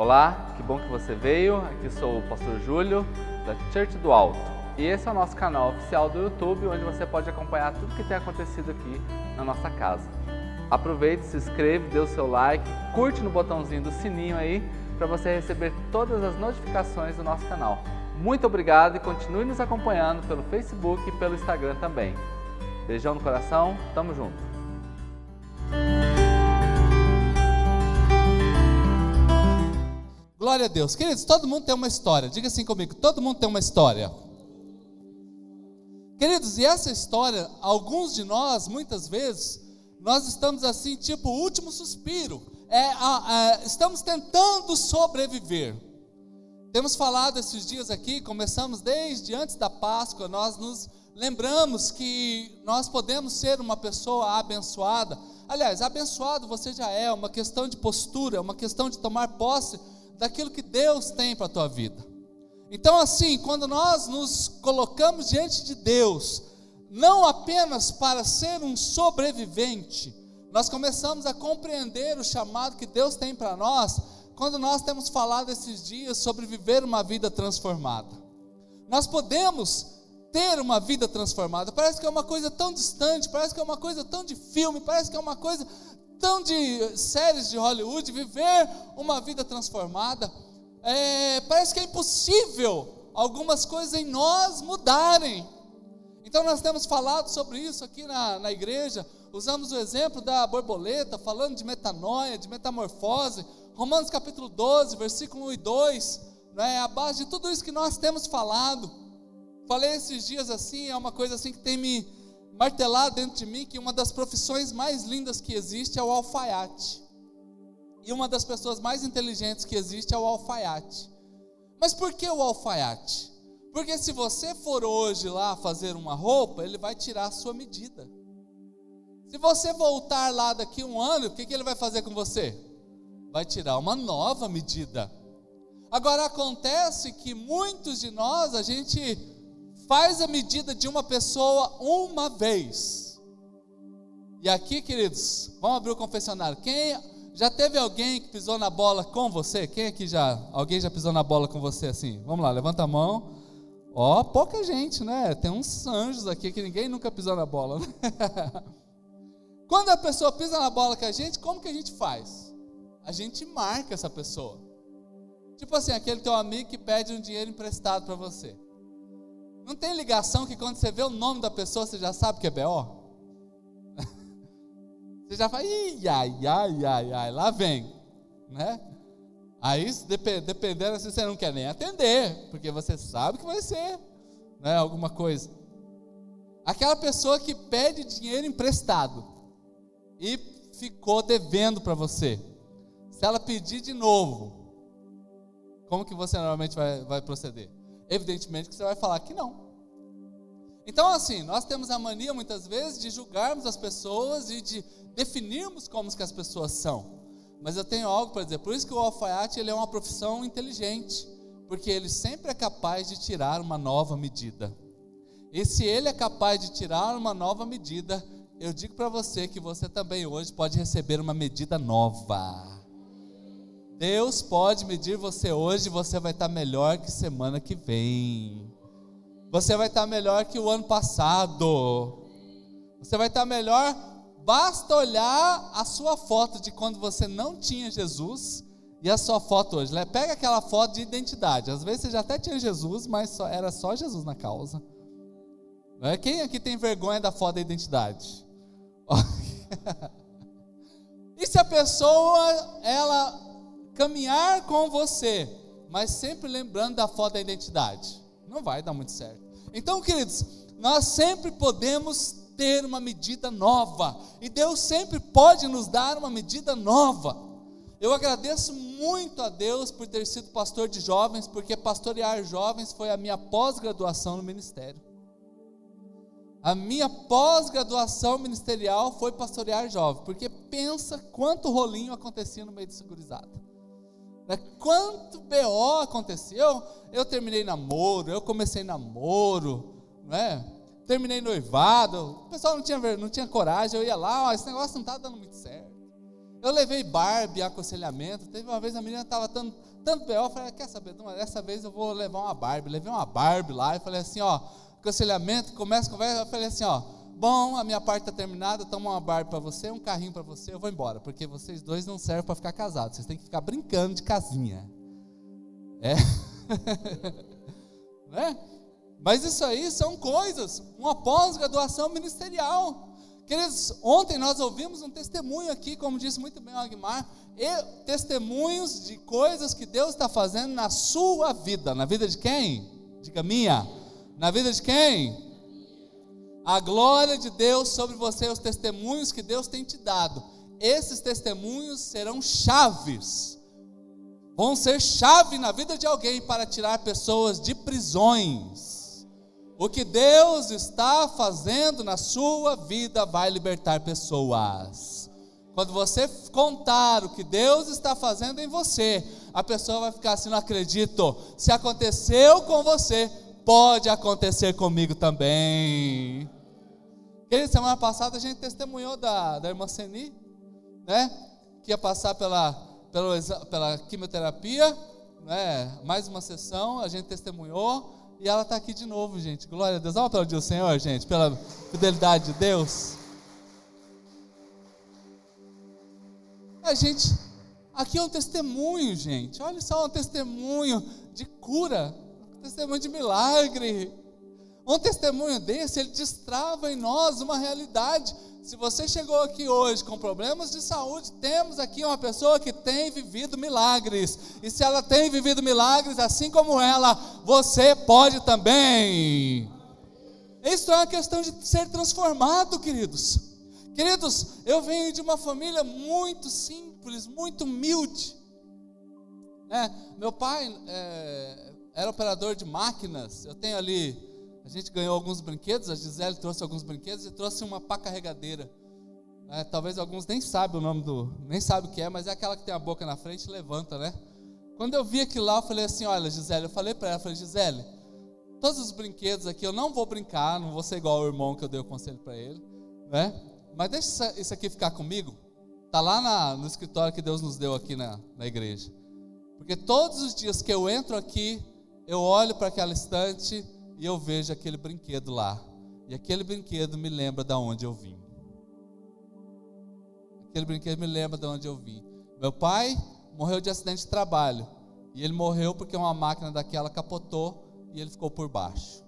Olá, que bom que você veio. Aqui sou o Pastor Júlio, da Church do Alto. E esse é o nosso canal oficial do YouTube, onde você pode acompanhar tudo que tem acontecido aqui na nossa casa. Aproveite, se inscreve, dê o seu like, curte no botãozinho do sininho aí, para você receber todas as notificações do nosso canal. Muito obrigado e continue nos acompanhando pelo Facebook e pelo Instagram também. Beijão no coração, tamo junto! Glória a Deus. Queridos, todo mundo tem uma história. Diga assim comigo: todo mundo tem uma história. Queridos, e essa história, alguns de nós, muitas vezes, nós estamos assim, tipo, o último suspiro. É, é, estamos tentando sobreviver. Temos falado esses dias aqui, começamos desde antes da Páscoa, nós nos lembramos que nós podemos ser uma pessoa abençoada. Aliás, abençoado você já é, uma questão de postura, uma questão de tomar posse daquilo que Deus tem para a tua vida. Então, assim, quando nós nos colocamos diante de Deus, não apenas para ser um sobrevivente, nós começamos a compreender o chamado que Deus tem para nós, quando nós temos falado esses dias sobre viver uma vida transformada. Nós podemos ter uma vida transformada, parece que é uma coisa tão distante, parece que é uma coisa tão de filme, parece que é uma coisa tão de séries de Hollywood, viver uma vida transformada. É, parece que é impossível algumas coisas em nós mudarem. Então nós temos falado sobre isso aqui na, na igreja, usamos o exemplo da borboleta, falando de metanoia, de metamorfose, Romanos capítulo 12, versículo 1 e 2, né, é a base de tudo isso que nós temos falado. Falei esses dias assim, é uma coisa assim que tem me martelar dentro de mim que uma das profissões mais lindas que existe é o alfaiate. E uma das pessoas mais inteligentes que existe é o alfaiate. Mas por que o alfaiate? Porque se você for hoje lá fazer uma roupa, ele vai tirar a sua medida. Se você voltar lá daqui um ano, o que, que ele vai fazer com você? Vai tirar uma nova medida. Agora acontece que muitos de nós, a gente faz a medida de uma pessoa uma vez. E aqui, queridos, vamos abrir o confessionário. Quem já teve alguém que pisou na bola com você? Quem aqui já? Alguém já pisou na bola com você assim? Vamos lá, levanta a mão. Ó, oh, pouca gente, né? Tem uns anjos aqui que ninguém nunca pisou na bola. Né? Quando a pessoa pisa na bola com a gente, como que a gente faz? A gente marca essa pessoa. Tipo assim, aquele teu amigo que pede um dinheiro emprestado para você. Não tem ligação que quando você vê o nome da pessoa, você já sabe que é B.O.? Você já fala, ai, ai, ai, ai, lá vem, né? Aí, dependendo, se você não quer nem atender, porque você sabe que vai ser, né, alguma coisa. Aquela pessoa que pede dinheiro emprestado e ficou devendo para você. Se ela pedir de novo, como que você normalmente vai, vai proceder? Evidentemente que você vai falar que não. Então, assim, nós temos a mania muitas vezes de julgarmos as pessoas e de definirmos como que as pessoas são. Mas eu tenho algo para dizer. Por isso que o alfaiate ele é uma profissão inteligente, porque ele sempre é capaz de tirar uma nova medida. E se ele é capaz de tirar uma nova medida, eu digo para você que você também hoje pode receber uma medida nova. Deus pode medir você hoje você vai estar melhor que semana que vem. Você vai estar melhor que o ano passado. Você vai estar melhor. Basta olhar a sua foto de quando você não tinha Jesus e a sua foto hoje. Pega aquela foto de identidade. Às vezes você já até tinha Jesus, mas só, era só Jesus na causa. É? Quem aqui tem vergonha da foto da identidade? e se a pessoa ela caminhar com você, mas sempre lembrando da foto da identidade. Não vai dar muito certo. Então, queridos, nós sempre podemos ter uma medida nova, e Deus sempre pode nos dar uma medida nova. Eu agradeço muito a Deus por ter sido pastor de jovens, porque pastorear jovens foi a minha pós-graduação no ministério. A minha pós-graduação ministerial foi pastorear jovens, porque pensa quanto rolinho acontecia no meio de segurizada. Né? Quanto BO aconteceu? Eu terminei namoro, eu comecei namoro, né? terminei noivado. O pessoal não tinha, não tinha coragem, eu ia lá, esse negócio não está dando muito certo. Eu levei Barbie, aconselhamento. Teve uma vez a menina estava tanto, tanto B.O., eu falei, quer saber, dessa vez eu vou levar uma Barbie. Levei uma Barbie lá e falei assim, ó, aconselhamento, começa a conversa, eu falei assim, ó, bom, a minha parte está terminada, toma uma Barbie para você, um carrinho para você, eu vou embora, porque vocês dois não servem para ficar casados, vocês têm que ficar brincando de casinha. É. né? Mas isso aí são coisas, uma pós-graduação ministerial. Queridos, ontem nós ouvimos um testemunho aqui, como disse muito bem o Agmar, testemunhos de coisas que Deus está fazendo na sua vida. Na vida de quem? Diga minha. Na vida de quem? A glória de Deus sobre você, os testemunhos que Deus tem te dado. Esses testemunhos serão chaves vão ser chave na vida de alguém para tirar pessoas de prisões. O que Deus está fazendo na sua vida vai libertar pessoas. Quando você contar o que Deus está fazendo em você, a pessoa vai ficar assim: não acredito. Se aconteceu com você, pode acontecer comigo também. E semana passada a gente testemunhou da, da irmã Seni, né? Que ia passar pela pela, pela quimioterapia, né? mais uma sessão, a gente testemunhou, e ela está aqui de novo, gente. Glória a Deus. Vamos aplaudir o Senhor, gente, pela fidelidade de Deus. A gente, aqui é um testemunho, gente. Olha só, um testemunho de cura, um testemunho de milagre. Um testemunho desse, ele destrava em nós uma realidade se você chegou aqui hoje com problemas de saúde, temos aqui uma pessoa que tem vivido milagres. E se ela tem vivido milagres, assim como ela, você pode também. Isso é uma questão de ser transformado, queridos. Queridos, eu venho de uma família muito simples, muito humilde. É, meu pai é, era operador de máquinas. Eu tenho ali gente ganhou alguns brinquedos, a Gisele trouxe alguns brinquedos e trouxe uma pá carregadeira. É, talvez alguns nem sabem o nome do, nem sabem o que é, mas é aquela que tem a boca na frente e levanta, né? Quando eu vi aquilo lá, eu falei assim: Olha, Gisele, eu falei para ela, eu falei, Gisele, todos os brinquedos aqui eu não vou brincar, não vou ser igual ao irmão que eu dei o conselho para ele, né? Mas deixa isso aqui ficar comigo. Tá lá na, no escritório que Deus nos deu aqui na, na igreja. Porque todos os dias que eu entro aqui, eu olho para aquela estante e eu vejo aquele brinquedo lá. E aquele brinquedo me lembra de onde eu vim. Aquele brinquedo me lembra de onde eu vim. Meu pai morreu de acidente de trabalho. E ele morreu porque uma máquina daquela capotou e ele ficou por baixo.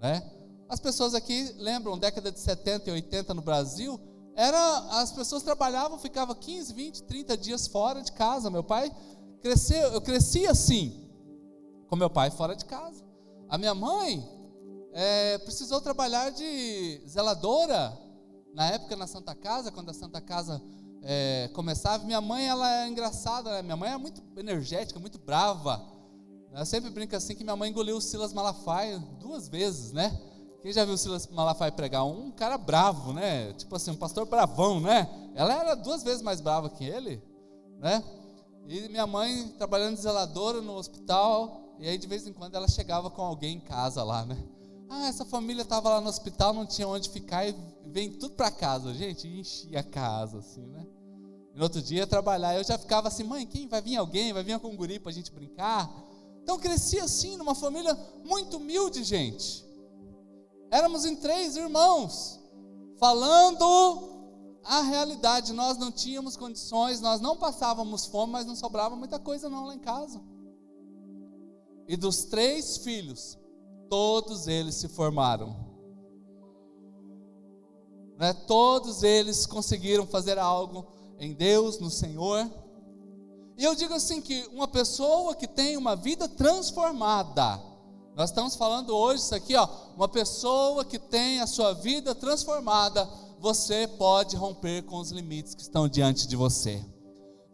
Né? As pessoas aqui lembram, década de 70 e 80 no Brasil, era as pessoas trabalhavam, ficavam 15, 20, 30 dias fora de casa. Meu pai cresceu, eu cresci assim, com meu pai fora de casa. A minha mãe é, precisou trabalhar de zeladora na época na Santa Casa, quando a Santa Casa é, começava. Minha mãe, ela é engraçada, né? minha mãe é muito energética, muito brava. Eu sempre brinco assim que minha mãe engoliu o Silas Malafaia duas vezes, né? Quem já viu o Silas Malafaia pregar? Um cara bravo, né? Tipo assim, um pastor bravão, né? Ela era duas vezes mais brava que ele, né? E minha mãe trabalhando de zeladora no hospital, e aí de vez em quando ela chegava com alguém em casa lá, né? Ah, essa família estava lá no hospital, não tinha onde ficar e vem tudo para casa. Gente, enchia a casa, assim, né? E no outro dia ia trabalhar, eu já ficava assim, mãe, quem vai vir alguém? Vai vir um guri para a gente brincar? Então cresci assim, numa família muito humilde, gente. Éramos em três irmãos, falando a realidade. Nós não tínhamos condições, nós não passávamos fome, mas não sobrava muita coisa não lá em casa. E dos três filhos, todos eles se formaram. Né? Todos eles conseguiram fazer algo em Deus, no Senhor. E eu digo assim que uma pessoa que tem uma vida transformada, nós estamos falando hoje isso aqui, ó, uma pessoa que tem a sua vida transformada, você pode romper com os limites que estão diante de você.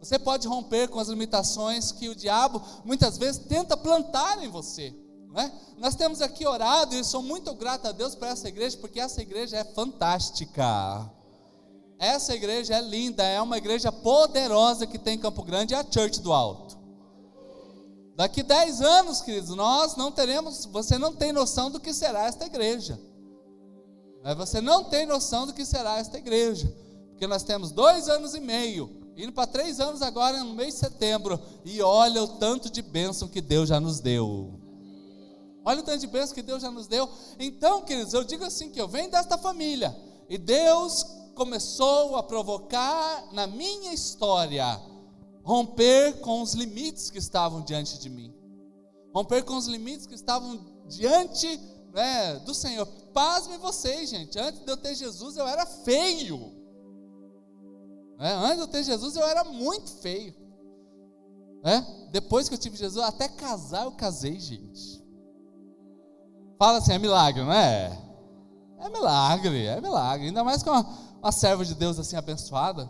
Você pode romper com as limitações que o diabo muitas vezes tenta plantar em você. É? Nós temos aqui orado e sou muito grato a Deus por essa igreja, porque essa igreja é fantástica. Essa igreja é linda, é uma igreja poderosa que tem em Campo Grande, é a Church do Alto. Daqui 10 anos, queridos, nós não teremos, você não tem noção do que será esta igreja. Você não tem noção do que será esta igreja, porque nós temos dois anos e meio indo para três anos agora no mês de setembro, e olha o tanto de bênção que Deus já nos deu. Olha o tanto de bênção que Deus já nos deu. Então, queridos, eu digo assim: que eu venho desta família, e Deus começou a provocar na minha história romper com os limites que estavam diante de mim, romper com os limites que estavam diante né, do Senhor. Pasme vocês, gente. Antes de eu ter Jesus, eu era feio. É, antes de eu ter Jesus, eu era muito feio. É? Depois que eu tive Jesus, até casar eu casei, gente. Fala assim, é milagre, não é? É milagre, é milagre. Ainda mais com uma, uma serva de Deus assim abençoada.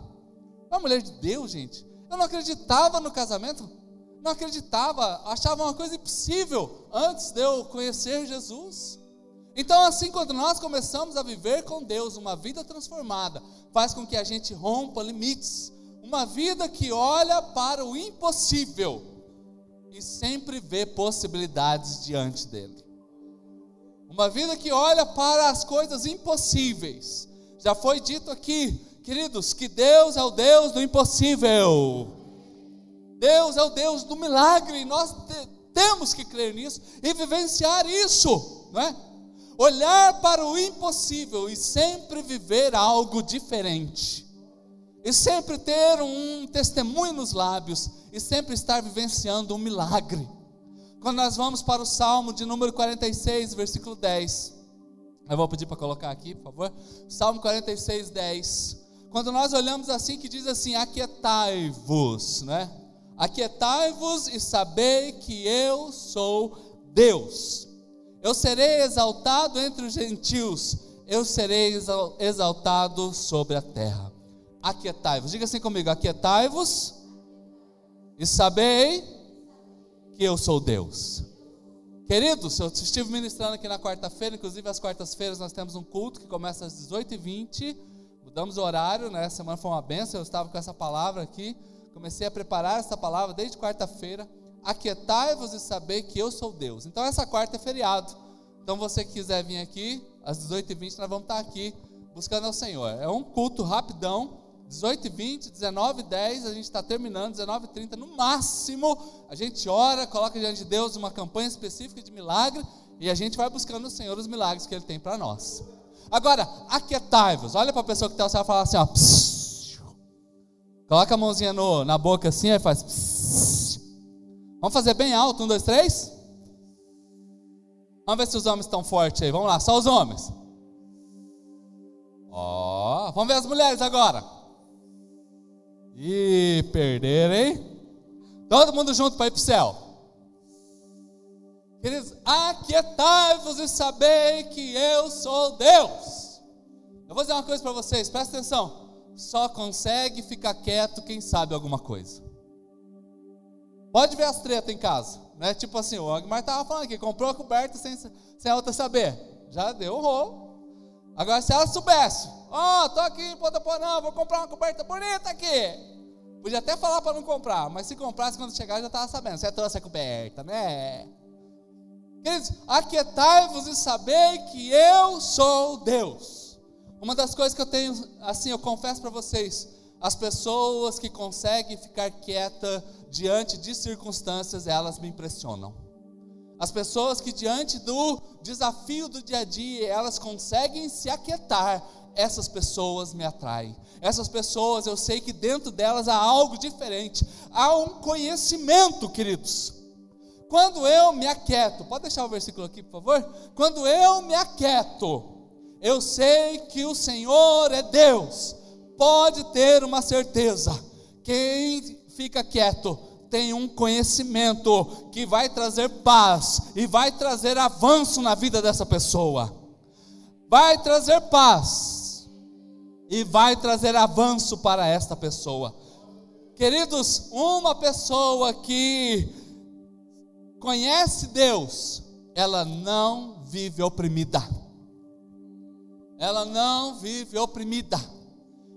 Uma mulher de Deus, gente. Eu não acreditava no casamento. Não acreditava, achava uma coisa impossível antes de eu conhecer Jesus. Então, assim, quando nós começamos a viver com Deus uma vida transformada, faz com que a gente rompa limites. Uma vida que olha para o impossível e sempre vê possibilidades diante dele. Uma vida que olha para as coisas impossíveis. Já foi dito aqui, queridos, que Deus é o Deus do impossível. Deus é o Deus do milagre, e nós te, temos que crer nisso e vivenciar isso, não é? Olhar para o impossível e sempre viver algo diferente, e sempre ter um testemunho nos lábios, e sempre estar vivenciando um milagre. Quando nós vamos para o Salmo de número 46, versículo 10, eu vou pedir para colocar aqui, por favor. Salmo 46, 10. Quando nós olhamos assim, que diz assim: Aquietai-vos, né? Aquietai-vos e sabei que eu sou Deus. Eu serei exaltado entre os gentios, eu serei exaltado sobre a terra. Aquietai-vos, diga assim comigo: aquietai-vos e sabei que eu sou Deus. Queridos, eu estive ministrando aqui na quarta-feira, inclusive às quartas-feiras nós temos um culto que começa às 18h20, mudamos o horário, né? Essa semana foi uma benção, eu estava com essa palavra aqui, comecei a preparar essa palavra desde quarta-feira aquietai-vos e saber que eu sou Deus. Então essa quarta é feriado. Então você quiser vir aqui, às 18h20 nós vamos estar aqui buscando ao Senhor. É um culto rapidão, 18h20, 19h10, a gente está terminando, 19h30 no máximo. A gente ora, coloca diante de Deus uma campanha específica de milagre e a gente vai buscando o Senhor os milagres que Ele tem para nós. Agora, aquietai-vos. Olha para a pessoa que está ao e fala assim: ó, psiu. coloca a mãozinha no, na boca assim e faz. Psiu. Vamos fazer bem alto, um, dois, três. Vamos ver se os homens estão fortes aí. Vamos lá, só os homens. Ó, vamos ver as mulheres agora. E perderam, hein? Todo mundo junto para ir para o céu. Queridos, aquietai-vos e sabei que eu sou Deus. Eu vou dizer uma coisa para vocês, presta atenção. Só consegue ficar quieto quem sabe alguma coisa. Pode ver as tretas em casa. Né? Tipo assim, o Agmar estava falando aqui, comprou a coberta sem, sem a outra saber. Já deu um rolo. Agora, se ela soubesse, ó, oh, tô aqui em Ponta Porã, vou comprar uma coberta bonita aqui. Podia até falar para não comprar, mas se comprasse quando chegar já estava sabendo. Você trouxe a coberta, né? Queridos, aquietai-vos e sabei que eu sou Deus. Uma das coisas que eu tenho, assim, eu confesso para vocês, as pessoas que conseguem ficar quieta diante de circunstâncias, elas me impressionam. As pessoas que diante do desafio do dia a dia, elas conseguem se aquietar, essas pessoas me atraem. Essas pessoas, eu sei que dentro delas há algo diferente, há um conhecimento, queridos. Quando eu me aquieto, pode deixar o versículo aqui, por favor? Quando eu me aquieto, eu sei que o Senhor é Deus. Pode ter uma certeza. Quem fica quieto, tem um conhecimento que vai trazer paz e vai trazer avanço na vida dessa pessoa. Vai trazer paz e vai trazer avanço para esta pessoa. Queridos, uma pessoa que conhece Deus, ela não vive oprimida. Ela não vive oprimida.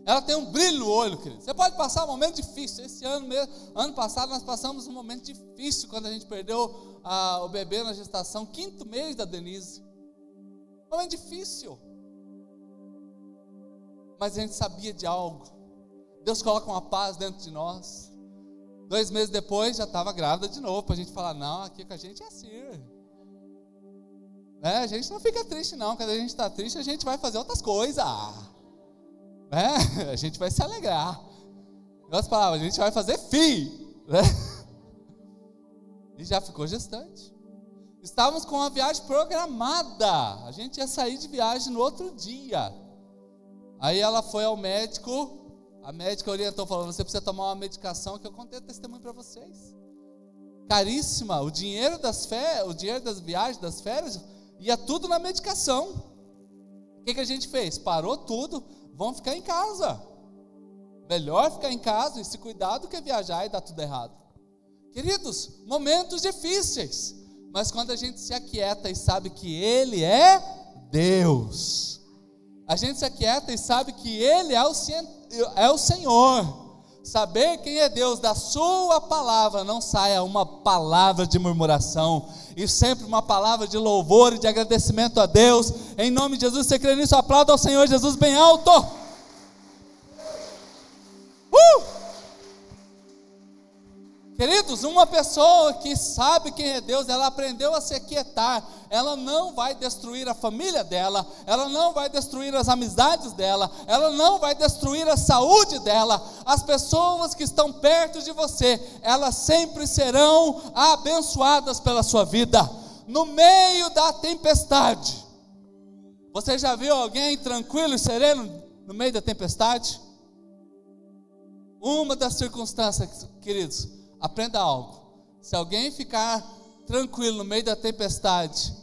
Ela tem um brilho no olho, querido. Você pode passar um momento difícil. Esse ano mesmo, ano passado, nós passamos um momento difícil quando a gente perdeu o bebê na gestação, quinto mês da Denise. Um momento difícil. Mas a gente sabia de algo. Deus coloca uma paz dentro de nós. Dois meses depois já estava grávida de novo, para a gente falar, não, aqui com a gente é assim. É, a gente não fica triste, não. Quando a gente está triste, a gente vai fazer outras coisas. É, a gente vai se alegrar. Outras palavras, a gente vai fazer fi. Né? E já ficou gestante. Estávamos com uma viagem programada. A gente ia sair de viagem no outro dia. Aí ela foi ao médico. A médica orientou, falou: Você precisa tomar uma medicação que eu contei testemunho para vocês. Caríssima. O dinheiro das férias, o dinheiro das viagens, das férias, ia tudo na medicação. O que, que a gente fez? Parou tudo. Vamos ficar em casa. Melhor ficar em casa e se cuidar do que viajar e dar tudo errado. Queridos, momentos difíceis, mas quando a gente se aquieta e sabe que Ele é Deus, a gente se aquieta e sabe que Ele é o, é o Senhor, saber quem é Deus, da Sua palavra não saia uma palavra de murmuração, e sempre uma palavra de louvor e de agradecimento a Deus, em nome de Jesus, você crê nisso, aplauda ao Senhor Jesus bem alto. Queridos, uma pessoa que sabe quem é Deus, ela aprendeu a se aquietar, ela não vai destruir a família dela, ela não vai destruir as amizades dela, ela não vai destruir a saúde dela. As pessoas que estão perto de você, elas sempre serão abençoadas pela sua vida. No meio da tempestade, você já viu alguém tranquilo e sereno no meio da tempestade? Uma das circunstâncias, queridos, aprenda algo. Se alguém ficar tranquilo no meio da tempestade,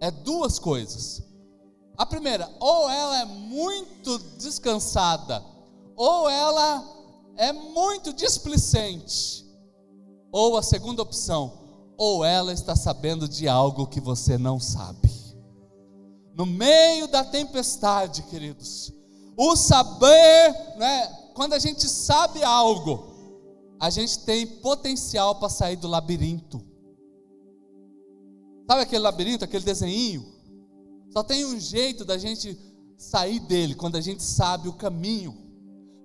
é duas coisas. A primeira, ou ela é muito descansada, ou ela é muito displicente. Ou a segunda opção, ou ela está sabendo de algo que você não sabe. No meio da tempestade, queridos, o saber, né, quando a gente sabe algo, a gente tem potencial para sair do labirinto. Sabe aquele labirinto, aquele desenho? Só tem um jeito da gente sair dele quando a gente sabe o caminho,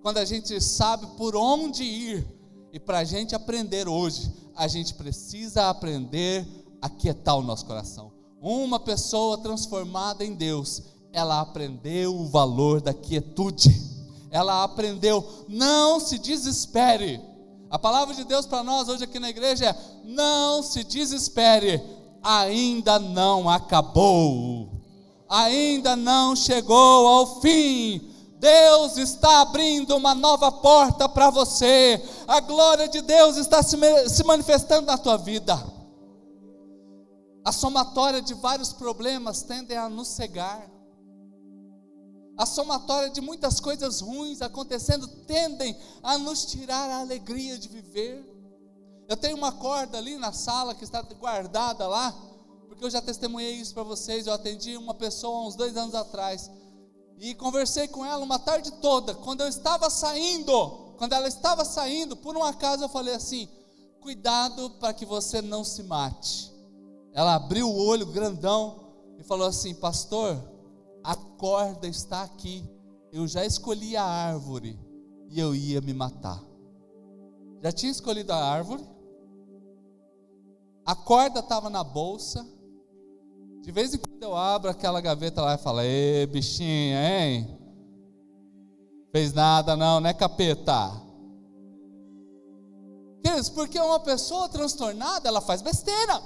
quando a gente sabe por onde ir. E para a gente aprender hoje, a gente precisa aprender a quietar o nosso coração. Uma pessoa transformada em Deus, ela aprendeu o valor da quietude. Ela aprendeu, não se desespere a palavra de Deus para nós hoje aqui na igreja é: não se desespere, ainda não acabou, ainda não chegou ao fim. Deus está abrindo uma nova porta para você, a glória de Deus está se, se manifestando na tua vida. A somatória de vários problemas tendem a nos cegar a somatória de muitas coisas ruins acontecendo tendem a nos tirar a alegria de viver. Eu tenho uma corda ali na sala que está guardada lá, porque eu já testemunhei isso para vocês. Eu atendi uma pessoa há uns dois anos atrás e conversei com ela uma tarde toda. Quando eu estava saindo, quando ela estava saindo, por um acaso eu falei assim: cuidado para que você não se mate. Ela abriu o olho grandão e falou assim: Pastor, a corda está aqui. Eu já escolhi a árvore e eu ia me matar. Já tinha escolhido a árvore. A corda estava na bolsa. De vez em quando eu abro aquela gaveta lá e falo: Ê, bichinha, hein? Fez nada não, né, capeta? Queridos, porque uma pessoa transtornada, ela faz besteira.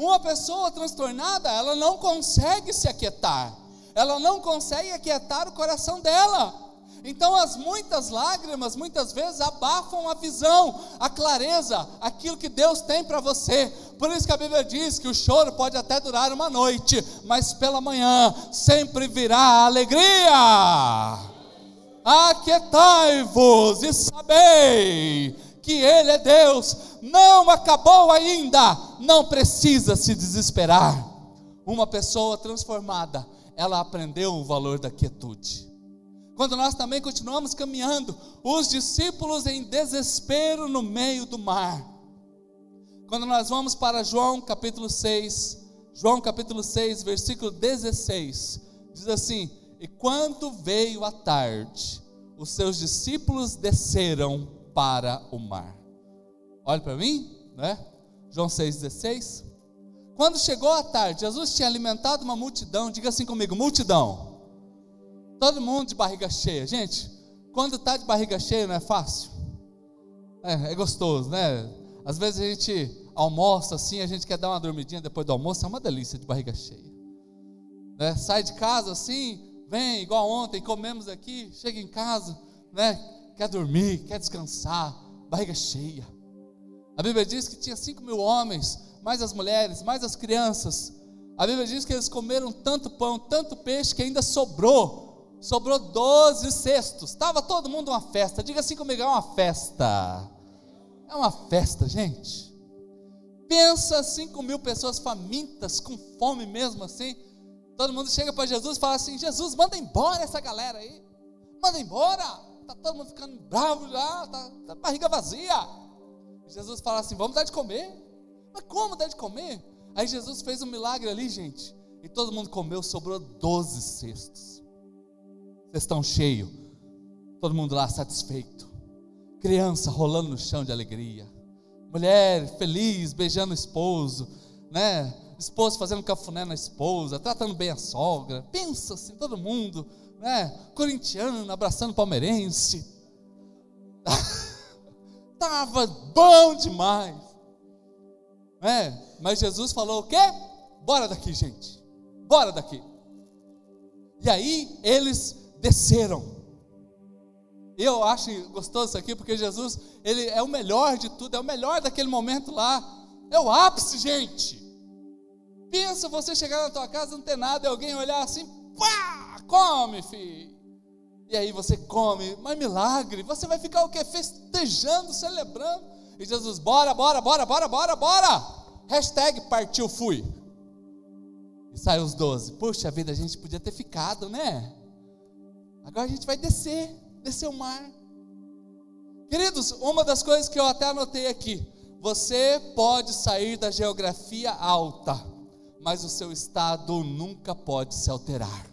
Uma pessoa transtornada, ela não consegue se aquietar, ela não consegue aquietar o coração dela. Então, as muitas lágrimas, muitas vezes, abafam a visão, a clareza, aquilo que Deus tem para você. Por isso que a Bíblia diz que o choro pode até durar uma noite, mas pela manhã sempre virá a alegria. Aquietai-vos e sabei que Ele é Deus, não acabou ainda, não precisa se desesperar. Uma pessoa transformada, ela aprendeu o valor da quietude. Quando nós também continuamos caminhando, os discípulos em desespero no meio do mar. Quando nós vamos para João capítulo 6, João capítulo 6, versículo 16, diz assim: E quando veio a tarde, os seus discípulos desceram para o mar. Olha para mim, né? João 6,16. Quando chegou a tarde, Jesus tinha alimentado uma multidão, diga assim comigo: multidão. Todo mundo de barriga cheia. Gente, quando está de barriga cheia não é fácil. É, é gostoso, né? Às vezes a gente almoça assim, a gente quer dar uma dormidinha depois do almoço, é uma delícia de barriga cheia. Né? Sai de casa assim, vem, igual ontem, comemos aqui, chega em casa, né? quer dormir, quer descansar, barriga cheia. A Bíblia diz que tinha cinco mil homens, mais as mulheres, mais as crianças. A Bíblia diz que eles comeram tanto pão, tanto peixe, que ainda sobrou. Sobrou doze cestos. Estava todo mundo uma festa. Diga assim comigo, é uma festa. É uma festa, gente. Pensa cinco mil pessoas famintas, com fome mesmo assim. Todo mundo chega para Jesus e fala assim: Jesus, manda embora essa galera aí. Manda embora. Está todo mundo ficando bravo lá, está tá barriga vazia. Jesus fala assim: vamos dar de comer. Mas como dar de comer? Aí Jesus fez um milagre ali, gente. E todo mundo comeu, sobrou 12 cestos. Cestão cheio. Todo mundo lá satisfeito. Criança rolando no chão de alegria. Mulher feliz, beijando o esposo, né? Esposo fazendo cafuné na esposa, tratando bem a sogra. Pensa assim, todo mundo, né? Corintiano abraçando palmeirense. Tava bom demais. É, mas Jesus falou o quê? Bora daqui, gente. Bora daqui. E aí eles desceram. Eu acho gostoso isso aqui porque Jesus, ele é o melhor de tudo, é o melhor daquele momento lá. É o ápice, gente. Pensa você chegar na tua casa não ter nada e alguém olhar assim, pá, come, filho. E aí você come, mas milagre, você vai ficar o quê? Festejando, celebrando. E Jesus, bora, bora, bora, bora, bora, bora. Hashtag partiu, fui. E saiu os doze. Puxa vida, a gente podia ter ficado, né? Agora a gente vai descer, descer o mar. Queridos, uma das coisas que eu até anotei aqui. Você pode sair da geografia alta, mas o seu estado nunca pode se alterar.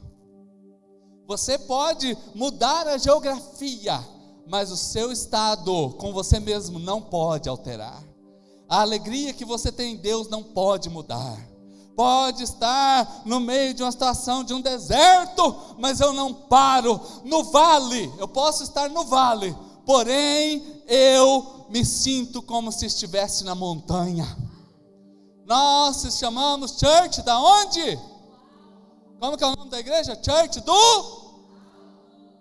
Você pode mudar a geografia, mas o seu estado com você mesmo não pode alterar. A alegria que você tem em Deus não pode mudar. Pode estar no meio de uma situação de um deserto, mas eu não paro no vale. Eu posso estar no vale, porém eu me sinto como se estivesse na montanha. Nós chamamos church da onde? Como que é o nome da igreja? Church do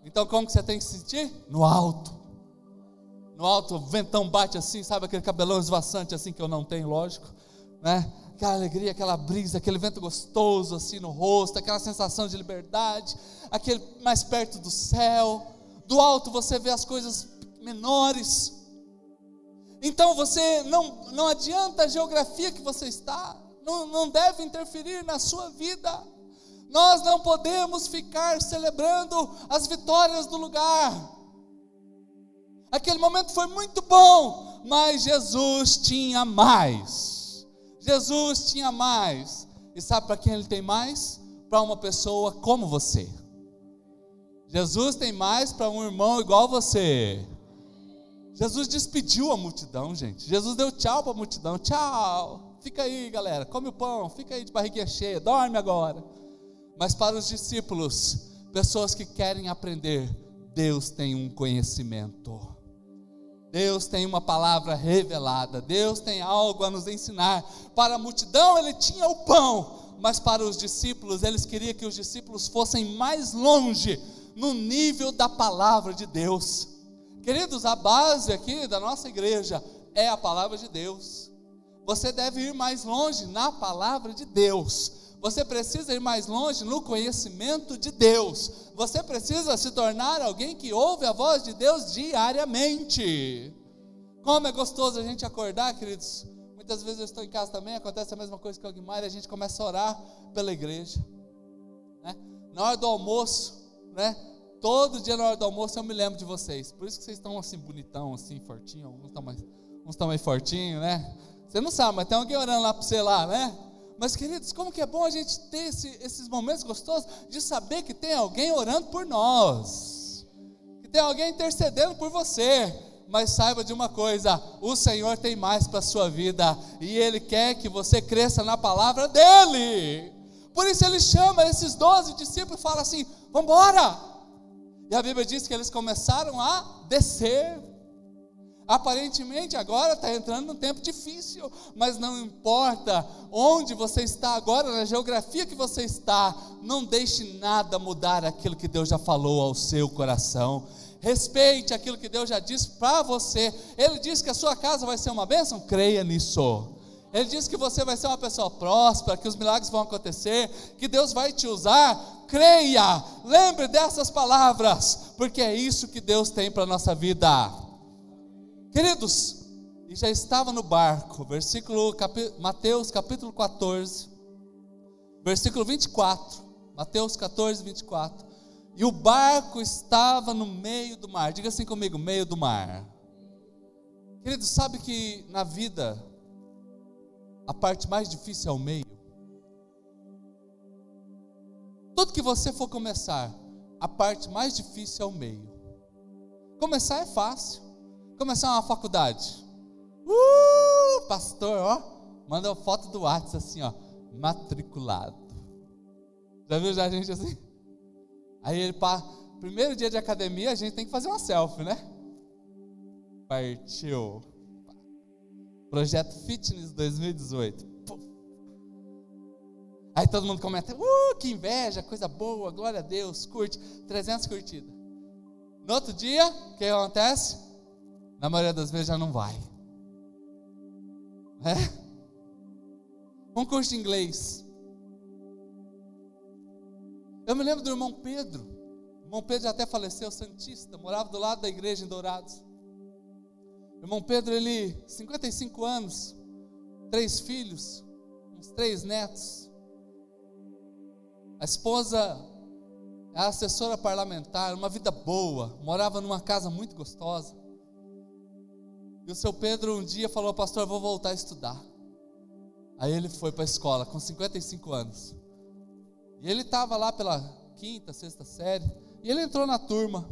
Então como que você tem que se sentir? No alto. No alto, o ventão bate assim, sabe aquele cabelão esvaçante assim que eu não tenho, lógico, né? Aquela alegria, aquela brisa, aquele vento gostoso assim no rosto, aquela sensação de liberdade, aquele mais perto do céu. Do alto você vê as coisas menores. Então você não, não adianta a geografia que você está, não, não deve interferir na sua vida. Nós não podemos ficar celebrando as vitórias do lugar. Aquele momento foi muito bom, mas Jesus tinha mais. Jesus tinha mais. E sabe para quem ele tem mais? Para uma pessoa como você. Jesus tem mais para um irmão igual você. Jesus despediu a multidão, gente. Jesus deu tchau para a multidão. Tchau. Fica aí, galera. Come o pão. Fica aí de barriguinha cheia. Dorme agora. Mas para os discípulos, pessoas que querem aprender, Deus tem um conhecimento. Deus tem uma palavra revelada. Deus tem algo a nos ensinar. Para a multidão, ele tinha o pão. Mas para os discípulos, eles queriam que os discípulos fossem mais longe no nível da palavra de Deus. Queridos, a base aqui da nossa igreja é a palavra de Deus. Você deve ir mais longe na palavra de Deus. Você precisa ir mais longe no conhecimento de Deus. Você precisa se tornar alguém que ouve a voz de Deus diariamente. Como é gostoso a gente acordar, queridos. Muitas vezes eu estou em casa também, acontece a mesma coisa que o Guimar, e a gente começa a orar pela igreja. Né? Na hora do almoço, né? Todo dia na hora do almoço eu me lembro de vocês. Por isso que vocês estão assim, bonitão, assim, fortinho. Alguns estão mais, uns estão mais fortinho, né? Você não sabe, mas tem alguém orando lá para você lá, né? Mas queridos, como que é bom a gente ter esse, esses momentos gostosos de saber que tem alguém orando por nós. que tem alguém intercedendo por você. Mas saiba de uma coisa: o Senhor tem mais para a sua vida, e Ele quer que você cresça na palavra dEle. Por isso Ele chama esses doze discípulos e fala assim: vamos embora. E a Bíblia diz que eles começaram a descer. Aparentemente agora está entrando num tempo difícil, mas não importa onde você está agora, na geografia que você está, não deixe nada mudar aquilo que Deus já falou ao seu coração. Respeite aquilo que Deus já disse para você. Ele disse que a sua casa vai ser uma bênção, creia nisso. Ele disse que você vai ser uma pessoa próspera, que os milagres vão acontecer, que Deus vai te usar. Creia, lembre dessas palavras, porque é isso que Deus tem para a nossa vida. Queridos, e já estava no barco, versículo capi, Mateus capítulo 14, versículo 24. Mateus 14, 24. E o barco estava no meio do mar. Diga assim comigo, meio do mar. Queridos, sabe que na vida a parte mais difícil é o meio. Tudo que você for começar, a parte mais difícil é o meio. Começar é fácil. Começar uma faculdade. Uh, pastor, ó, manda foto do WhatsApp assim, ó, matriculado. Já viu já a gente assim? Aí ele pá, primeiro dia de academia, a gente tem que fazer uma selfie, né? Partiu. Projeto Fitness 2018. Aí todo mundo comenta, uh, que inveja, coisa boa, glória a Deus, curte, 300 curtidas. No outro dia, o que acontece? Na maioria das vezes já não vai. É? Um curso de inglês. Eu me lembro do irmão Pedro. O irmão Pedro já até faleceu, Santista, morava do lado da igreja em Dourados. O irmão Pedro, ele, 55 anos, três filhos, uns três netos. A esposa é assessora parlamentar, uma vida boa, morava numa casa muito gostosa. E o seu Pedro um dia falou, pastor, eu vou voltar a estudar. Aí ele foi para a escola com 55 anos. E ele estava lá pela quinta, sexta série. E ele entrou na turma.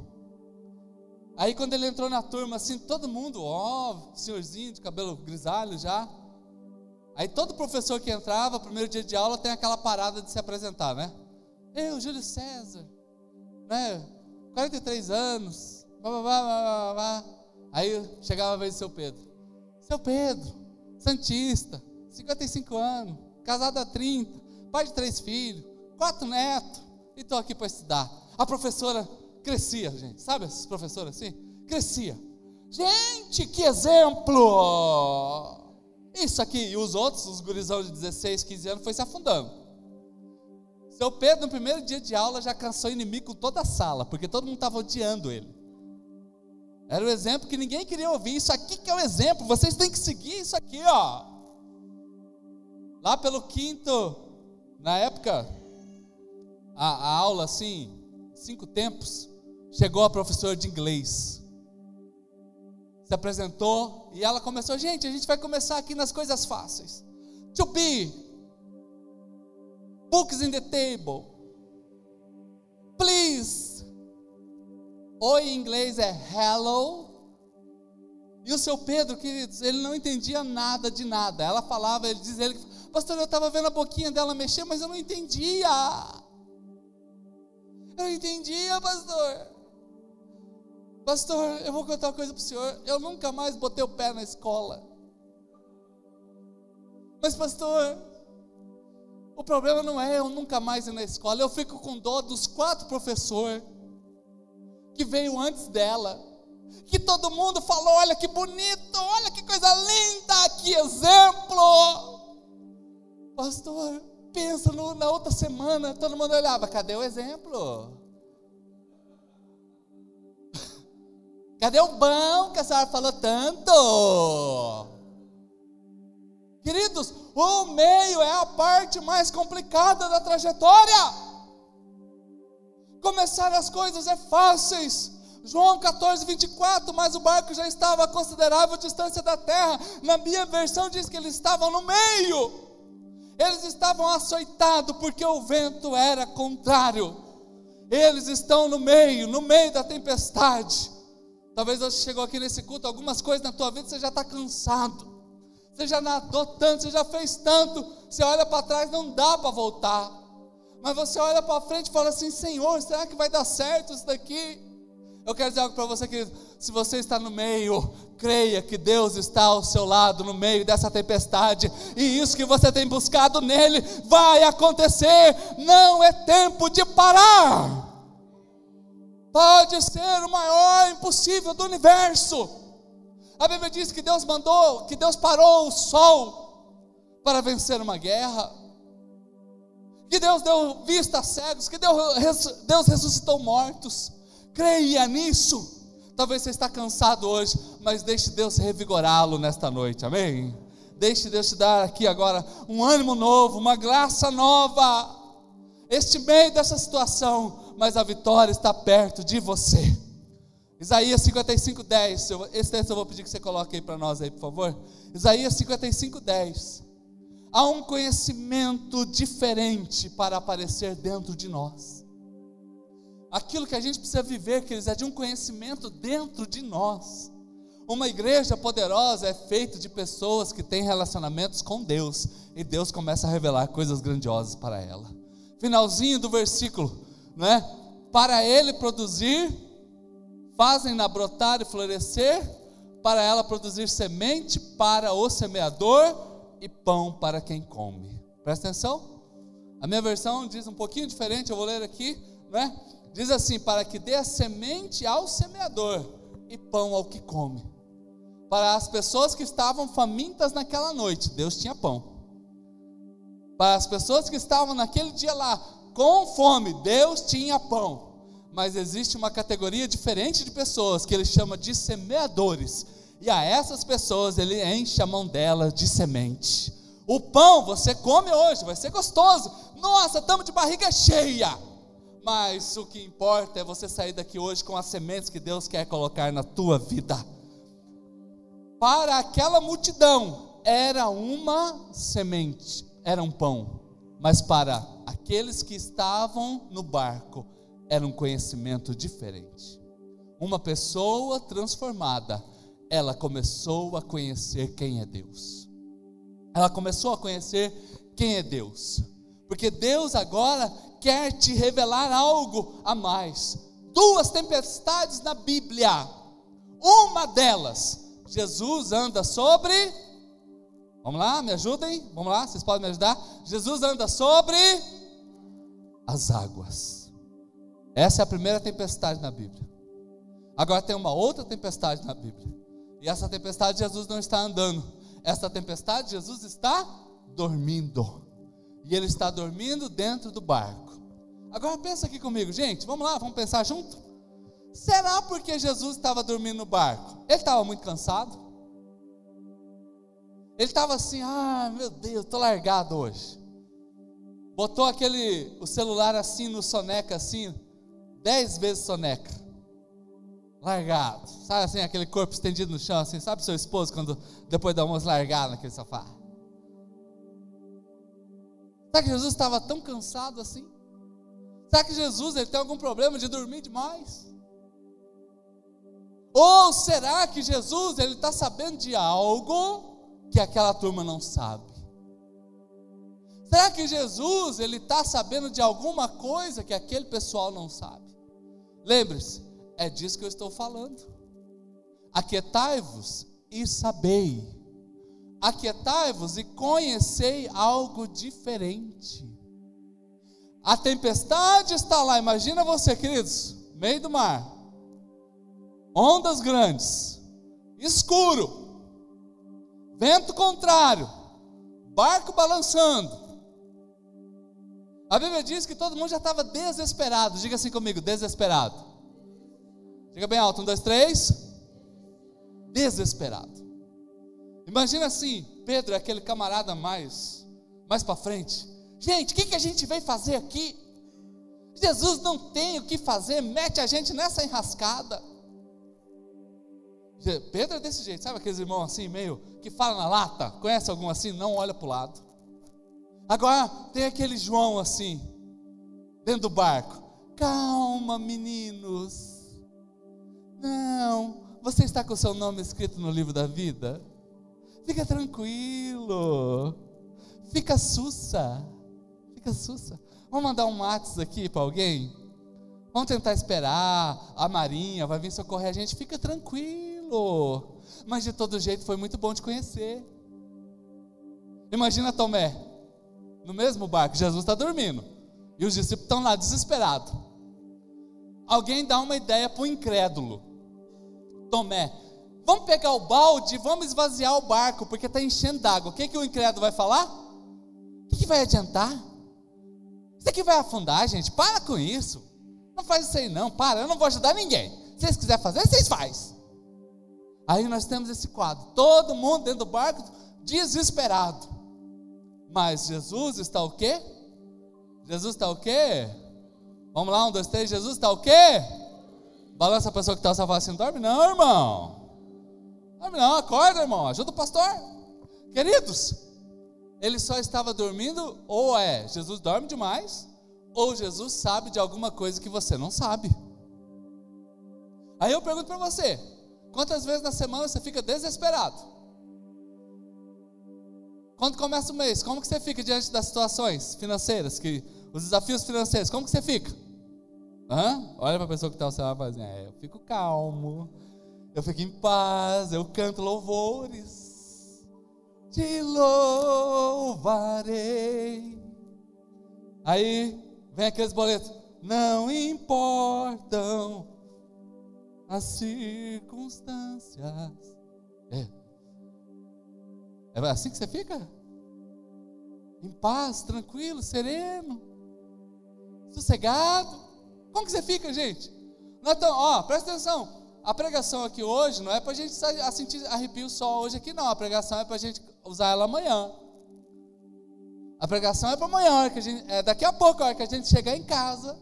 Aí quando ele entrou na turma, assim, todo mundo, ó, senhorzinho de cabelo grisalho já. Aí todo professor que entrava, primeiro dia de aula, tem aquela parada de se apresentar, né? Eu, Júlio César, né? 43 anos, blá, blá, blá, blá, blá. Aí chegava a vez do seu Pedro. Seu Pedro, Santista, 55 anos, casado há 30, pai de três filhos, quatro netos, e estou aqui para estudar. A professora crescia, gente. Sabe essas professoras assim? Crescia. Gente, que exemplo! Isso aqui, e os outros, os gurizão de 16, 15 anos, foi se afundando. Seu Pedro, no primeiro dia de aula, já cansou inimigo toda a sala, porque todo mundo estava odiando ele. Era o exemplo que ninguém queria ouvir. Isso aqui que é o exemplo. Vocês têm que seguir isso aqui, ó. Lá pelo quinto, na época, a, a aula assim, cinco tempos, chegou a professora de inglês. Se apresentou e ela começou, gente, a gente vai começar aqui nas coisas fáceis. To be, books in the table. Please, Oi em inglês é hello. E o seu Pedro, queridos, ele não entendia nada de nada. Ela falava, ele dizia, ele, pastor, eu estava vendo a boquinha dela mexer, mas eu não entendia. Eu não entendia, pastor. Pastor, eu vou contar uma coisa para o senhor. Eu nunca mais botei o pé na escola. Mas, pastor, o problema não é eu nunca mais ir na escola. Eu fico com dó dos quatro professores que veio antes dela, que todo mundo falou: olha que bonito, olha que coisa linda, que exemplo. Pastor, pensa no, na outra semana, todo mundo olhava: cadê o exemplo? Cadê o bom que a senhora falou tanto? Queridos, o meio é a parte mais complicada da trajetória. Começar as coisas é fáceis. João 14, 24, mas o barco já estava a considerável distância da terra. Na minha versão diz que eles estavam no meio. Eles estavam açoitados porque o vento era contrário. Eles estão no meio, no meio da tempestade. Talvez você chegou aqui nesse culto, algumas coisas na tua vida você já está cansado. Você já nadou tanto, você já fez tanto. Você olha para trás, não dá para voltar. Mas você olha para frente e fala assim: Senhor, será que vai dar certo isso daqui? Eu quero dizer algo para você, querido. Se você está no meio, creia que Deus está ao seu lado no meio dessa tempestade, e isso que você tem buscado nele vai acontecer. Não é tempo de parar. Pode ser o maior impossível do universo. A Bíblia diz que Deus mandou, que Deus parou o sol para vencer uma guerra. Que Deus deu vista a cegos, que Deus, ressuscitou mortos. Creia nisso. Talvez você está cansado hoje, mas deixe Deus revigorá-lo nesta noite. Amém? Deixe Deus te dar aqui agora um ânimo novo, uma graça nova. Este meio dessa situação, mas a vitória está perto de você. Isaías 55, 10. Esse texto eu vou pedir que você coloque aí para nós aí, por favor. Isaías 55, 10. Há um conhecimento diferente para aparecer dentro de nós. Aquilo que a gente precisa viver, queridos, é de um conhecimento dentro de nós. Uma igreja poderosa é feita de pessoas que têm relacionamentos com Deus e Deus começa a revelar coisas grandiosas para ela. Finalzinho do versículo, né? Para ele produzir, fazem-na brotar e florescer, para ela produzir semente para o semeador e pão para quem come. Presta atenção. A minha versão diz um pouquinho diferente, eu vou ler aqui, né? diz assim: para que dê a semente ao semeador e pão ao que come. Para as pessoas que estavam famintas naquela noite, Deus tinha pão. Para as pessoas que estavam naquele dia lá com fome, Deus tinha pão. Mas existe uma categoria diferente de pessoas que ele chama de semeadores. E a essas pessoas ele enche a mão delas de semente. O pão você come hoje, vai ser gostoso. Nossa, estamos de barriga cheia mas o que importa é você sair daqui hoje com as sementes que Deus quer colocar na tua vida. Para aquela multidão era uma semente, era um pão, mas para aqueles que estavam no barco era um conhecimento diferente. Uma pessoa transformada, ela começou a conhecer quem é Deus. Ela começou a conhecer quem é Deus. Porque Deus agora quer te revelar algo a mais. Duas tempestades na Bíblia. Uma delas, Jesus anda sobre. Vamos lá, me ajudem? Vamos lá, vocês podem me ajudar? Jesus anda sobre as águas. Essa é a primeira tempestade na Bíblia. Agora tem uma outra tempestade na Bíblia. E essa tempestade Jesus não está andando. Essa tempestade Jesus está dormindo. E ele está dormindo dentro do barco. Agora pensa aqui comigo, gente, vamos lá, vamos pensar junto? Será porque Jesus estava dormindo no barco? Ele estava muito cansado? Ele estava assim, ah, meu Deus, estou largado hoje. Botou aquele, o celular assim no soneca, assim, dez vezes soneca. Largado. Sabe assim, aquele corpo estendido no chão, assim, sabe seu esposo quando depois do almoço largado naquele sofá? Será que Jesus estava tão cansado assim? Será que Jesus ele tem algum problema de dormir demais? Ou será que Jesus ele está sabendo de algo que aquela turma não sabe? Será que Jesus ele está sabendo de alguma coisa que aquele pessoal não sabe? Lembre-se, é disso que eu estou falando. Aquietai-vos e sabei. Aquietai-vos e conhecei algo diferente. A tempestade está lá. Imagina você, queridos, meio do mar, ondas grandes, escuro, vento contrário, barco balançando. A Bíblia diz que todo mundo já estava desesperado. Diga assim comigo, desesperado. Diga bem alto, um, dois, três. Desesperado. Imagina assim, Pedro é aquele camarada mais, mais para frente Gente, o que, que a gente veio fazer aqui? Jesus não tem o que fazer, mete a gente nessa enrascada. Pedro é desse jeito, sabe aqueles irmãos assim, meio que fala na lata? Conhece algum assim? Não olha para o lado. Agora tem aquele João assim, dentro do barco. Calma, meninos. Não, você está com o seu nome escrito no livro da vida? Fica tranquilo. Fica sussa. Fica sussa. Vamos mandar um WhatsApp aqui para alguém? Vamos tentar esperar. A Marinha vai vir socorrer a gente. Fica tranquilo. Mas de todo jeito foi muito bom te conhecer. Imagina Tomé, no mesmo barco, Jesus está dormindo. E os discípulos estão lá desesperados. Alguém dá uma ideia para o incrédulo. Tomé, vamos pegar o balde, vamos esvaziar o barco, porque está enchendo d'água. O que, que o incrédulo vai falar? O que, que vai adiantar? Isso aqui vai afundar, gente. Para com isso. Não faz isso aí, não. Para, eu não vou ajudar ninguém. Se vocês quiserem fazer, vocês fazem. Aí nós temos esse quadro. Todo mundo dentro do barco, desesperado. Mas Jesus está o quê? Jesus está o quê? Vamos lá, um, dois, três. Jesus está o quê? Balança a pessoa que está só fala assim: dorme não, irmão. Dorme não, acorda, irmão. Ajuda o pastor. Queridos, ele só estava dormindo, ou é Jesus dorme demais, ou Jesus sabe de alguma coisa que você não sabe. Aí eu pergunto para você: quantas vezes na semana você fica desesperado? Quando começa o mês, como que você fica diante das situações financeiras, que, os desafios financeiros, como que você fica? Hã? Olha para a pessoa que está ao seu lado e fala assim, é, eu fico calmo, eu fico em paz, eu canto louvores, te louvarei. Aí vem aqueles boletos, não importam as circunstâncias. É, é assim que você fica? Em paz, tranquilo, sereno, sossegado. Como que você fica, gente? Tão, ó, presta atenção. A pregação aqui hoje não é para a gente sentir arrepio só hoje aqui, não. A pregação é para a gente usar ela amanhã. A pregação é para amanhã, que a gente, é daqui a pouco, a hora que a gente chegar em casa.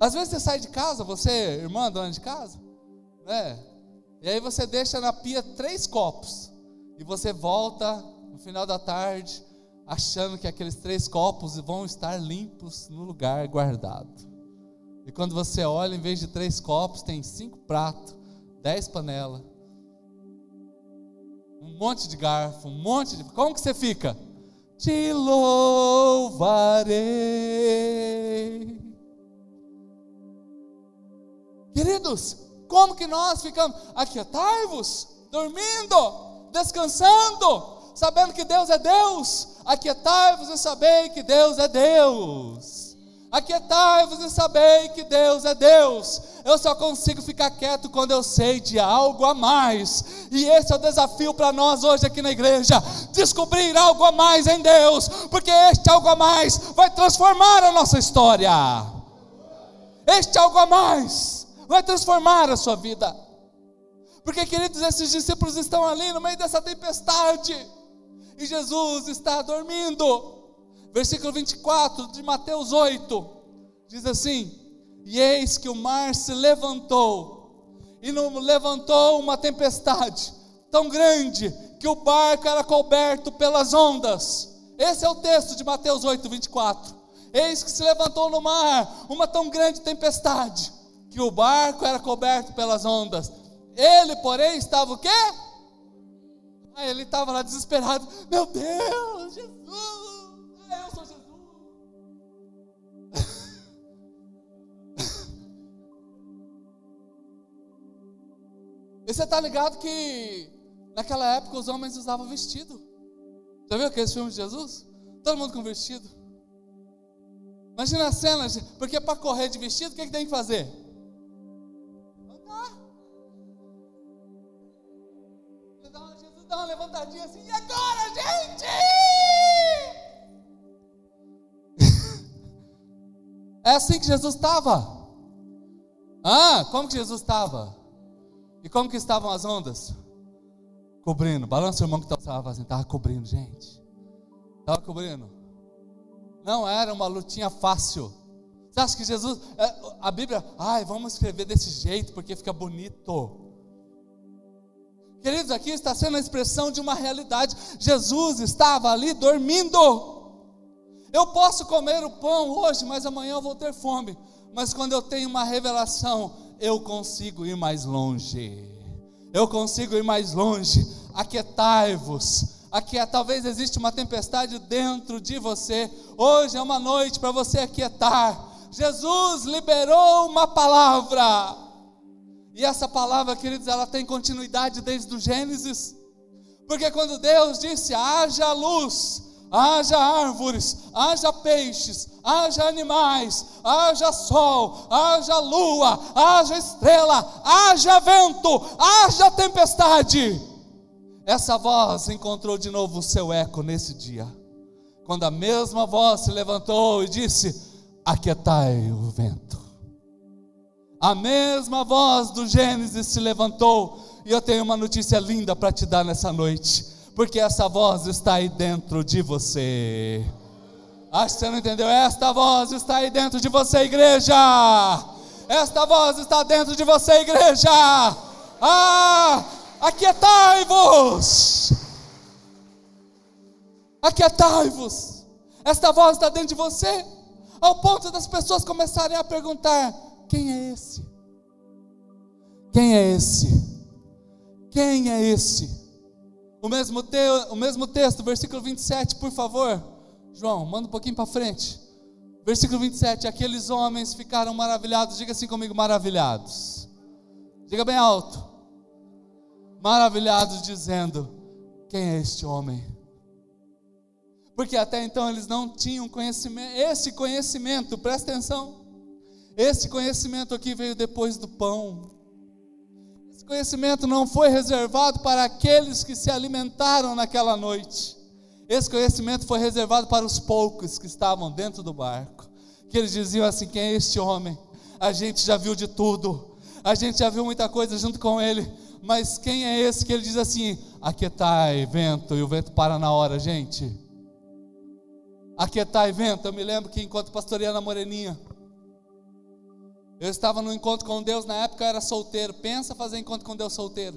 Às vezes você sai de casa, você, irmã, dona de casa, né? E aí você deixa na pia três copos. E você volta no final da tarde, achando que aqueles três copos vão estar limpos no lugar guardado. E quando você olha, em vez de três copos, tem cinco pratos, dez panelas, um monte de garfo, um monte de. Como que você fica? Te louvarei. Queridos, como que nós ficamos aquietai-vos, dormindo, descansando, sabendo que Deus é Deus? Aquietai-vos e sabei que Deus é Deus. Aquietai-vos e sabei que Deus é Deus. Eu só consigo ficar quieto quando eu sei de algo a mais. E esse é o desafio para nós hoje aqui na igreja: descobrir algo a mais em Deus, porque este algo a mais vai transformar a nossa história. Este algo a mais vai transformar a sua vida. Porque, queridos, esses discípulos estão ali no meio dessa tempestade e Jesus está dormindo. Versículo 24 de Mateus 8 diz assim: E eis que o mar se levantou, e não levantou uma tempestade tão grande que o barco era coberto pelas ondas. Esse é o texto de Mateus 8, 24. Eis que se levantou no mar uma tão grande tempestade que o barco era coberto pelas ondas. Ele, porém, estava o quê? Ah, ele estava lá desesperado. Meu Deus, Jesus! Ah, eu sou Jesus! e você está ligado que naquela época os homens usavam vestido. Já viu aqueles filmes de Jesus? Todo mundo com vestido. Imagina a cena, porque para correr de vestido, o que, que tem que fazer? Dá uma levantadinha assim, e agora, gente? é assim que Jesus estava. Ah, como que Jesus estava? E como que estavam as ondas? Cobrindo. Balança o irmão que estava assim, estava cobrindo, gente. Estava cobrindo. Não era uma lutinha fácil. Você acha que Jesus, é, a Bíblia, ai, vamos escrever desse jeito porque fica bonito. Queridos, aqui está sendo a expressão de uma realidade. Jesus estava ali dormindo. Eu posso comer o pão hoje, mas amanhã eu vou ter fome. Mas quando eu tenho uma revelação, eu consigo ir mais longe. Eu consigo ir mais longe. Aquietai-vos. Aqui talvez existe uma tempestade dentro de você. Hoje é uma noite para você aquietar. Jesus liberou uma palavra. E essa palavra, queridos, ela tem continuidade desde o Gênesis. Porque quando Deus disse: haja luz, haja árvores, haja peixes, haja animais, haja sol, haja lua, haja estrela, haja vento, haja tempestade. Essa voz encontrou de novo o seu eco nesse dia, quando a mesma voz se levantou e disse: Aquietai o vento. A mesma voz do Gênesis se levantou, e eu tenho uma notícia linda para te dar nessa noite porque essa voz está aí dentro de você. Acho que você não entendeu. Esta voz está aí dentro de você, igreja. Esta voz está dentro de você, igreja. Ah, aquietai-vos. Aquietai-vos. Esta voz está dentro de você, ao ponto das pessoas começarem a perguntar: quem é esse? Quem é esse? Quem é esse? O mesmo, te, o mesmo texto, versículo 27, por favor. João, manda um pouquinho para frente. Versículo 27. Aqueles homens ficaram maravilhados. Diga assim comigo: maravilhados. Diga bem alto. Maravilhados, dizendo: Quem é este homem? Porque até então eles não tinham conhecimento. Esse conhecimento, presta atenção. Esse conhecimento aqui veio depois do pão. Esse conhecimento não foi reservado para aqueles que se alimentaram naquela noite. Esse conhecimento foi reservado para os poucos que estavam dentro do barco. Que eles diziam assim: quem é este homem? A gente já viu de tudo, a gente já viu muita coisa junto com ele, mas quem é esse que ele diz assim: aquietai vento, e o vento para na hora, gente. Aquietai vento, eu me lembro que enquanto pastoreia na Moreninha, eu estava no encontro com Deus, na época eu era solteiro. Pensa fazer encontro com Deus solteiro.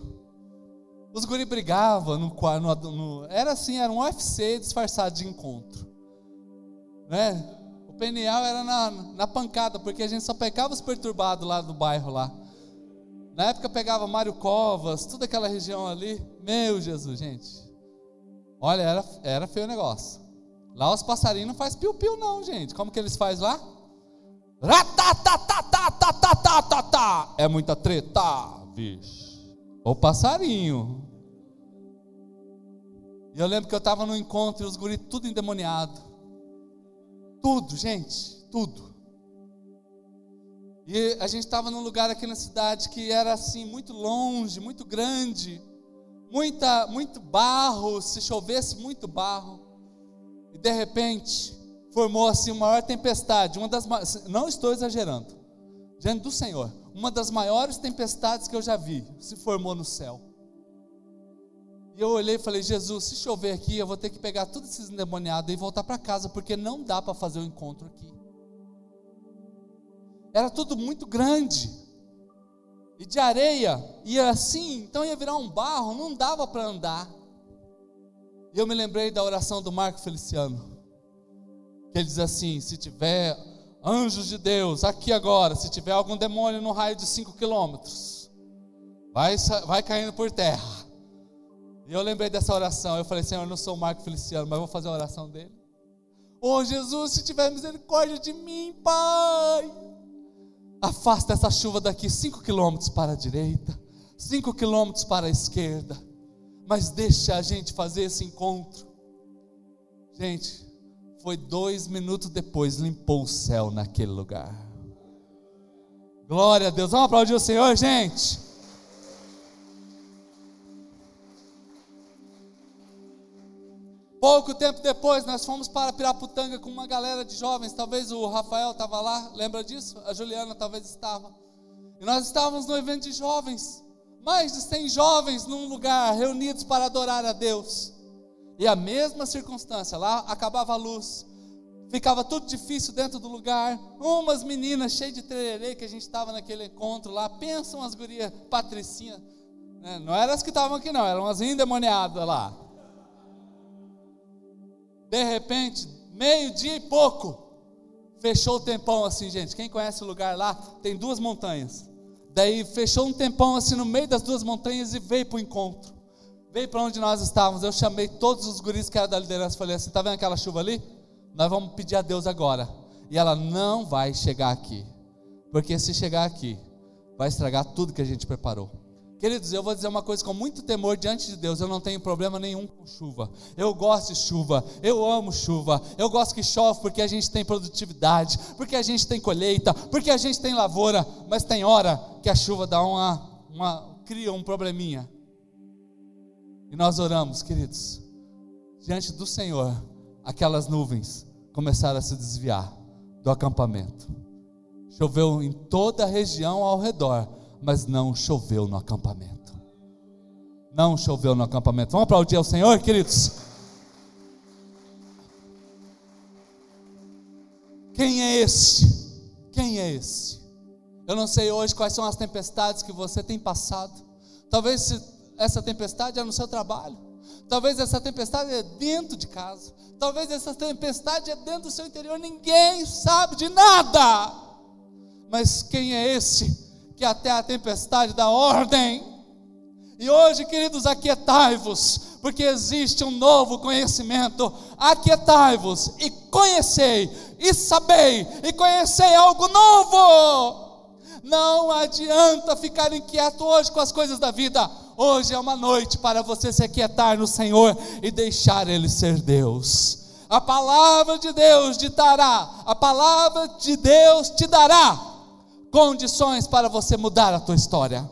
Os guri brigavam no, no, no, era assim, era um UFC disfarçado de encontro. Né? O penial era na, na pancada, porque a gente só pegava os perturbados lá do bairro lá. Na época pegava Mário Covas, toda aquela região ali. Meu Jesus, gente. Olha, era, era feio o negócio. Lá os passarinhos não faz piu-piu não, gente. Como que eles fazem lá? É muita treta, bicho. O passarinho. E eu lembro que eu estava no encontro e os guris tudo endemoniado. Tudo, gente, tudo. E a gente estava num lugar aqui na cidade que era assim, muito longe, muito grande, muita, muito barro, se chovesse muito barro. E de repente, formou assim uma maior tempestade, uma das não estou exagerando, diante do Senhor, uma das maiores tempestades que eu já vi se formou no céu. E eu olhei e falei: Jesus, se chover aqui, eu vou ter que pegar todos esses endemoniados e voltar para casa, porque não dá para fazer o um encontro aqui. Era tudo muito grande, e de areia, e assim, então ia virar um barro, não dava para andar. E eu me lembrei da oração do Marco Feliciano ele diz assim: se tiver anjos de Deus aqui agora, se tiver algum demônio no raio de 5 quilômetros, vai, vai caindo por terra. E eu lembrei dessa oração. Eu falei: Senhor, eu não sou o Marco Feliciano, mas vou fazer a oração dele. Oh Jesus, se tiver misericórdia de mim, Pai, afasta essa chuva daqui 5 quilômetros para a direita, 5 quilômetros para a esquerda, mas deixa a gente fazer esse encontro. Gente, foi dois minutos depois, limpou o céu naquele lugar. Glória a Deus. Vamos aplaudir o Senhor, gente. Pouco tempo depois, nós fomos para Piraputanga com uma galera de jovens. Talvez o Rafael estava lá, lembra disso? A Juliana talvez estava. E nós estávamos no evento de jovens. Mais de 100 jovens num lugar, reunidos para adorar a Deus. E a mesma circunstância, lá acabava a luz, ficava tudo difícil dentro do lugar. Umas meninas cheias de tererê que a gente estava naquele encontro lá, pensam as gurias patricinhas, né? não eram as que estavam aqui, não, eram as endemoniadas lá. De repente, meio-dia e pouco. Fechou o tempão assim, gente. Quem conhece o lugar lá, tem duas montanhas. Daí fechou um tempão assim no meio das duas montanhas e veio para o encontro. Veio para onde nós estávamos. Eu chamei todos os guris que eram da liderança. Falei assim: tá vendo aquela chuva ali? Nós vamos pedir a Deus agora. E ela não vai chegar aqui. Porque se chegar aqui, vai estragar tudo que a gente preparou. Queridos, eu vou dizer uma coisa com muito temor diante de Deus. Eu não tenho problema nenhum com chuva. Eu gosto de chuva. Eu amo chuva. Eu gosto que chove porque a gente tem produtividade, porque a gente tem colheita, porque a gente tem lavoura. Mas tem hora que a chuva dá uma, uma cria um probleminha. E nós oramos, queridos, diante do Senhor, aquelas nuvens começaram a se desviar do acampamento. Choveu em toda a região ao redor mas não choveu no acampamento. Não choveu no acampamento. Vamos aplaudir ao Senhor, queridos? Quem é esse? Quem é esse? Eu não sei hoje quais são as tempestades que você tem passado. Talvez essa tempestade é no seu trabalho. Talvez essa tempestade é dentro de casa. Talvez essa tempestade é dentro do seu interior. Ninguém sabe de nada. Mas quem é esse que até a tempestade dá ordem. E hoje, queridos, aquietai-vos, porque existe um novo conhecimento. Aquietai-vos e conhecei, e sabei, e conhecei algo novo. Não adianta ficar inquieto hoje com as coisas da vida. Hoje é uma noite para você se aquietar no Senhor e deixar Ele ser Deus. A palavra de Deus te dará, a palavra de Deus te dará condições para você mudar a tua história.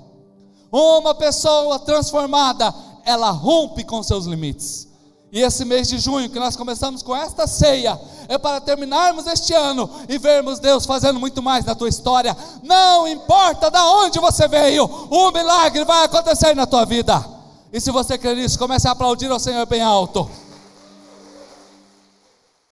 Uma pessoa transformada, ela rompe com seus limites. E esse mês de junho, que nós começamos com esta ceia, é para terminarmos este ano e vermos Deus fazendo muito mais na tua história. Não importa de onde você veio, o milagre vai acontecer na tua vida. E se você crer nisso, comece a aplaudir ao Senhor bem alto.